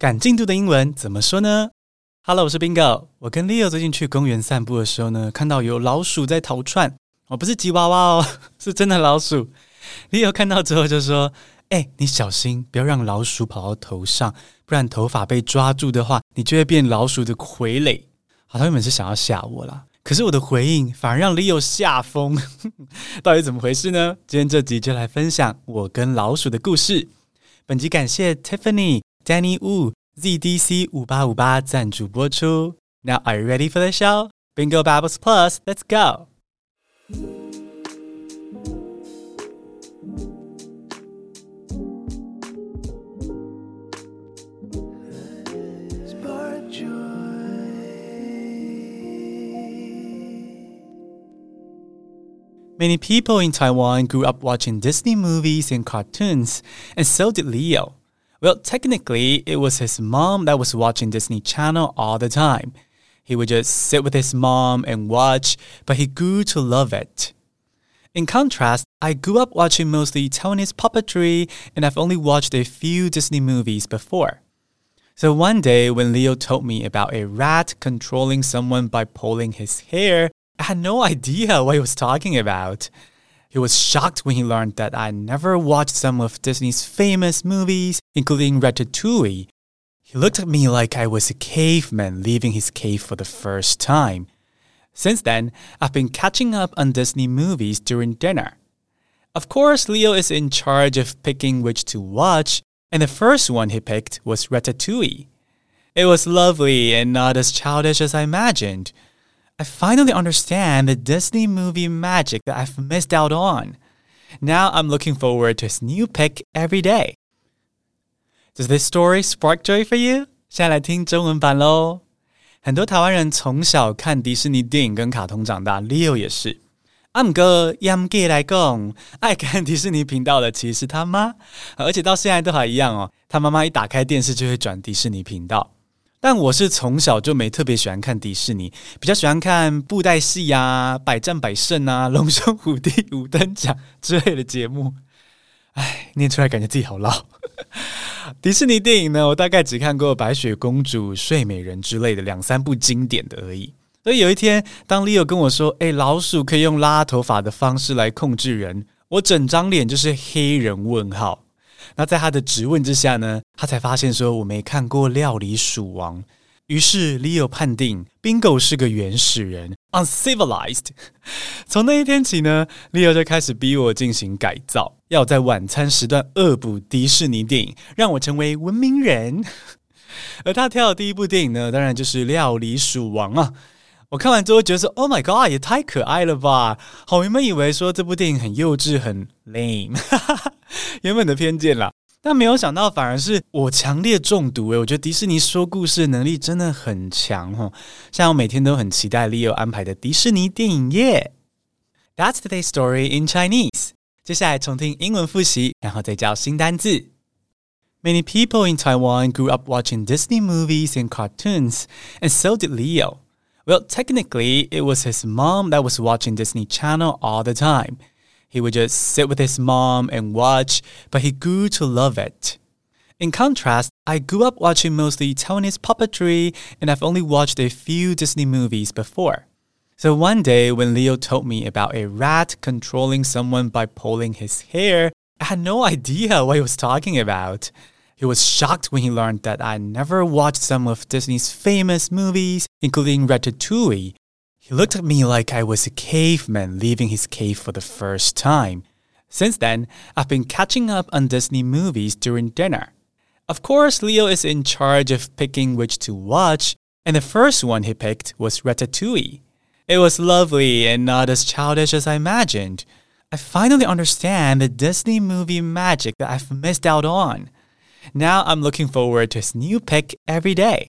赶进度的英文怎么说呢？Hello，我是 Bingo。我跟 Leo 最近去公园散步的时候呢，看到有老鼠在逃窜。哦，不是吉娃娃哦，是真的老鼠。Leo 看到之后就说：“哎，你小心，不要让老鼠跑到头上，不然头发被抓住的话，你就会变老鼠的傀儡。”好，他原本是想要吓我啦，可是我的回应反而让 Leo 吓疯。到底怎么回事呢？今天这集就来分享我跟老鼠的故事。本集感谢 Tiffany。Danny Wu ZDC 五八五八赞助播出。Now are you ready for the show? Bingo Babbles Plus, let's go. Many people in Taiwan grew up watching Disney movies and cartoons, and so did Leo. Well, technically, it was his mom that was watching Disney Channel all the time. He would just sit with his mom and watch, but he grew to love it. In contrast, I grew up watching mostly Taiwanese puppetry, and I've only watched a few Disney movies before. So one day, when Leo told me about a rat controlling someone by pulling his hair, I had no idea what he was talking about. He was shocked when he learned that I never watched some of Disney's famous movies, including Ratatouille. He looked at me like I was a caveman leaving his cave for the first time. Since then, I've been catching up on Disney movies during dinner. Of course, Leo is in charge of picking which to watch, and the first one he picked was Ratatouille. It was lovely and not as childish as I imagined. I finally understand the Disney movie magic that I've missed out on. Now I'm looking forward to his new pick every day. Does this story spark joy for you? 现在来听中文版喽。很多台湾人从小看迪士尼电影跟卡通长大，Leo 也是。阿姆哥，Yam Gay 来共爱看迪士尼频道的其实是他妈，而且到现在都还一样哦。他妈妈一打开电视就会转迪士尼频道。 但我是从小就没特别喜欢看迪士尼，比较喜欢看布袋戏啊、百战百胜啊、龙兄虎弟、五等奖之类的节目。唉，念出来感觉自己好老。迪士尼电影呢，我大概只看过《白雪公主》《睡美人》之类的两三部经典的而已。所以有一天，当 Leo 跟我说：“哎，老鼠可以用拉头发的方式来控制人”，我整张脸就是黑人问号。那在他的质问之下呢，他才发现说我没看过《料理鼠王》，于是 Leo 判定 Bingo 是个原始人，uncivilized。从那一天起呢，Leo 就开始逼我进行改造，要在晚餐时段恶补迪士尼电影，让我成为文明人。而他挑的第一部电影呢，当然就是《料理鼠王》啊。我看完之后觉得说，Oh my God，也太可爱了吧！好，原本以为说这部电影很幼稚、很 lame，原本的偏见啦，但没有想到反而是我强烈中毒诶！我觉得迪士尼说故事的能力真的很强哦，像我每天都很期待 Leo 安排的迪士尼电影夜。That's today's story in Chinese。接下来重听英文复习，然后再教新单字。Many people in Taiwan grew up watching Disney movies and cartoons, and so did Leo. Well, technically, it was his mom that was watching Disney Channel all the time. He would just sit with his mom and watch, but he grew to love it. In contrast, I grew up watching mostly Taiwanese puppetry, and I've only watched a few Disney movies before. So one day, when Leo told me about a rat controlling someone by pulling his hair, I had no idea what he was talking about. He was shocked when he learned that I never watched some of Disney's famous movies, including Ratatouille. He looked at me like I was a caveman leaving his cave for the first time. Since then, I've been catching up on Disney movies during dinner. Of course, Leo is in charge of picking which to watch, and the first one he picked was Ratatouille. It was lovely and not as childish as I imagined. I finally understand the Disney movie magic that I've missed out on. Now I'm looking forward to his new pick every day。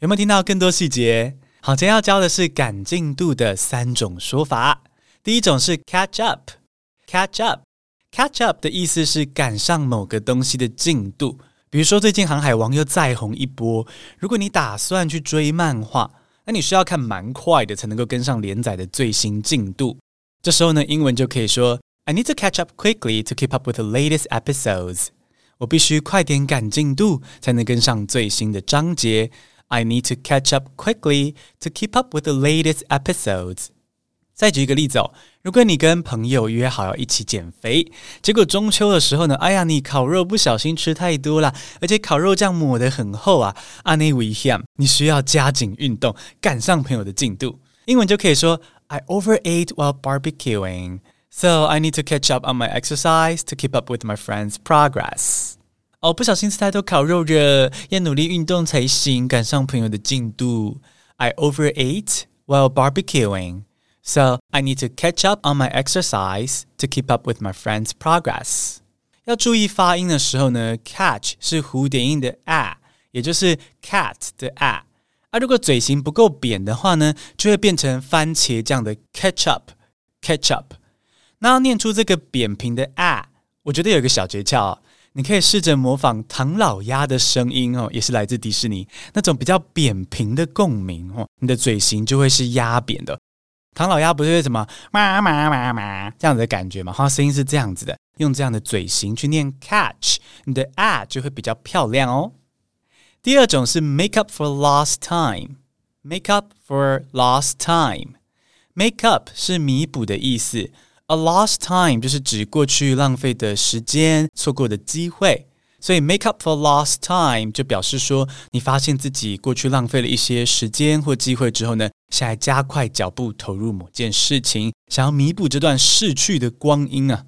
有没有听到更多细节？好，今天要教的是赶进度的三种说法。第一种是 catch up，catch up，catch up 的意思是赶上某个东西的进度。比如说最近《航海王》又再红一波，如果你打算去追漫画，那你需要看蛮快的才能够跟上连载的最新进度。这时候呢，英文就可以说 I need to catch up quickly to keep up with the latest episodes。 我必须快点赶进度，才能跟上最新的章节。I need to catch up quickly to keep up with the latest episodes. 再举一个例子哦，如果你跟朋友约好要一起减肥，结果中秋的时候呢，哎呀，你烤肉不小心吃太多了，而且烤肉酱抹得很厚啊，啊那危险，你需要加紧运动，赶上朋友的进度。英文就可以说 I overate while barbecuing, so I need to catch up on my exercise to keep up with my friends' progress. 哦，不小心吃太多烤肉了，要努力运动才行，赶上朋友的进度。I overate while barbecuing. So I need to catch up on my exercise to keep up with my friend's progress. 要注意发音的时候呢，catch 是蝴蝶音的 a，也就是 cat 的 a。啊，如果嘴型不够扁的话呢，就会变成番茄酱的 ketchup，ketchup。那要念出这个扁平的 a，我觉得有一个小诀窍，你可以试着模仿唐老鸭的声音哦，也是来自迪士尼那种比较扁平的共鸣哦，你的嘴型就会是压扁的。唐老鸭不是什么妈妈妈妈这样子的感觉嘛？它声音是这样子的，用这样的嘴型去念 catch，你的 a 就会比较漂亮哦。第二种是 make up for lost time，make up for lost time，make up 是弥补的意思，a lost time 就是指过去浪费的时间、错过的机会。所以 make up for lost time 就表示说，你发现自己过去浪费了一些时间或机会之后呢，现在加快脚步投入某件事情，想要弥补这段逝去的光阴啊。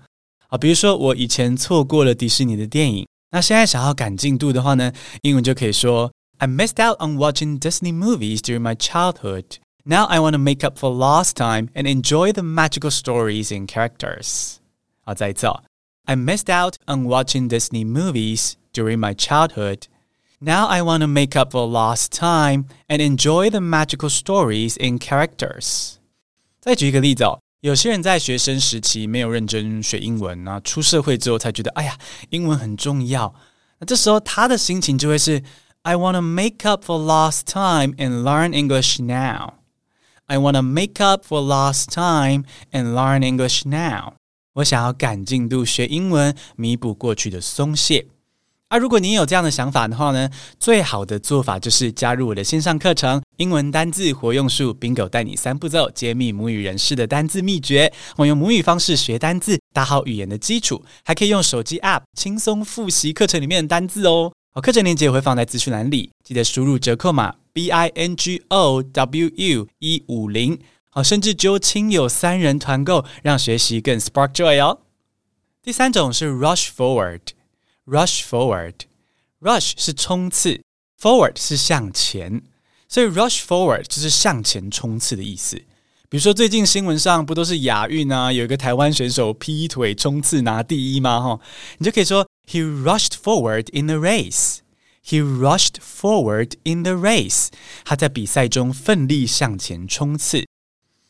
啊，比如说我以前错过了迪士尼的电影，那现在想要赶进度的话呢，英文就可以说 I missed out on watching Disney movies during my childhood. Now I want to make up for lost time and enjoy the magical stories and characters. 好，再一次哦。I missed out on watching Disney movies during my childhood. Now I want to make up for lost time and enjoy the magical stories and characters. 再举一个例子哦，有些人在学生时期没有认真学英文啊，出社会之后才觉得，哎呀，英文很重要。那这时候他的心情就会是，I want to make up for lost time and learn English now. I want to make up for lost time and learn English now. 我想要赶进度学英文，弥补过去的松懈。啊，如果你有这样的想法的话呢，最好的做法就是加入我的线上课程《英文单字活用术》，Bingo 带你三步骤揭秘母语人士的单字秘诀。我用母语方式学单字，打好语言的基础，还可以用手机 App 轻松复习课程里面的单字哦。好，课程链接我会放在资讯栏里，记得输入折扣码 B I N G O W U 一五零。好，甚至揪亲友三人团购，让学习更 spark joy 哦。第三种是 rush forward，rush forward，rush 是冲刺，forward 是向前，所以 rush forward 就是向前冲刺的意思。比如说最近新闻上不都是亚运啊，有一个台湾选手劈腿冲刺拿第一吗？哈，你就可以说 he rushed forward in the race。He rushed forward in the race。他在比赛中奋力向前冲刺。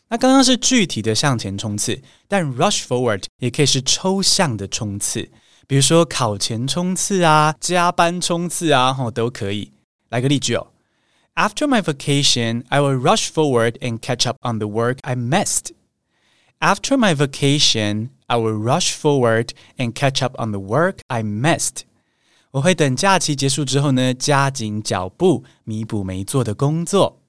那刚刚是具体的向前冲刺，但 rush forward 也可以是抽象的冲刺，比如说考前冲刺啊、加班冲刺啊，吼都可以。来个例句哦：After my vacation, I will rush forward and catch up on the work I missed. After my vacation, I will rush forward and catch up on the work I missed. 我会等假期结束之后呢，加紧脚步，弥补没做的工作。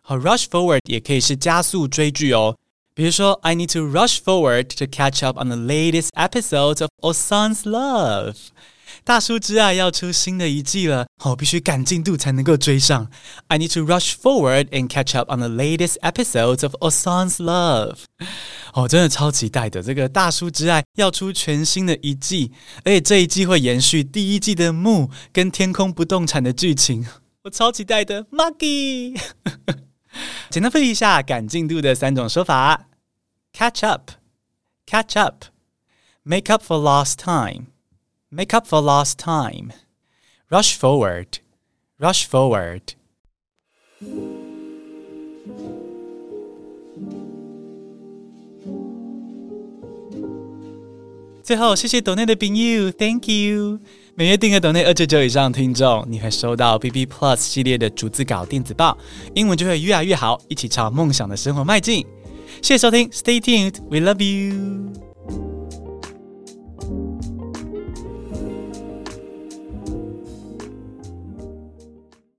好，rush forward 也可以是加速追剧哦。比如说，I need to rush forward to catch up on the latest episodes of Osan's Love。大叔之爱要出新的一季了，我必须赶进度才能够追上。I need to rush forward and catch up on the latest episodes of Ossan's Love。哦，真的超期待的！这个大叔之爱要出全新的一季，而且这一季会延续第一季的木跟天空不动产的剧情，我超期待的。Maggie，简单复习一下赶进度的三种说法：catch up，catch up，make up for lost time。Make up for lost time，rush forward，rush forward。最后，谢谢抖内的朋友，Thank you。每月订阅抖内二九九以上听众，你会收到 B B Plus 系列的逐字稿电子报，英文就会越来越好，一起朝梦想的生活迈进。谢谢收听，Stay tuned，We love you。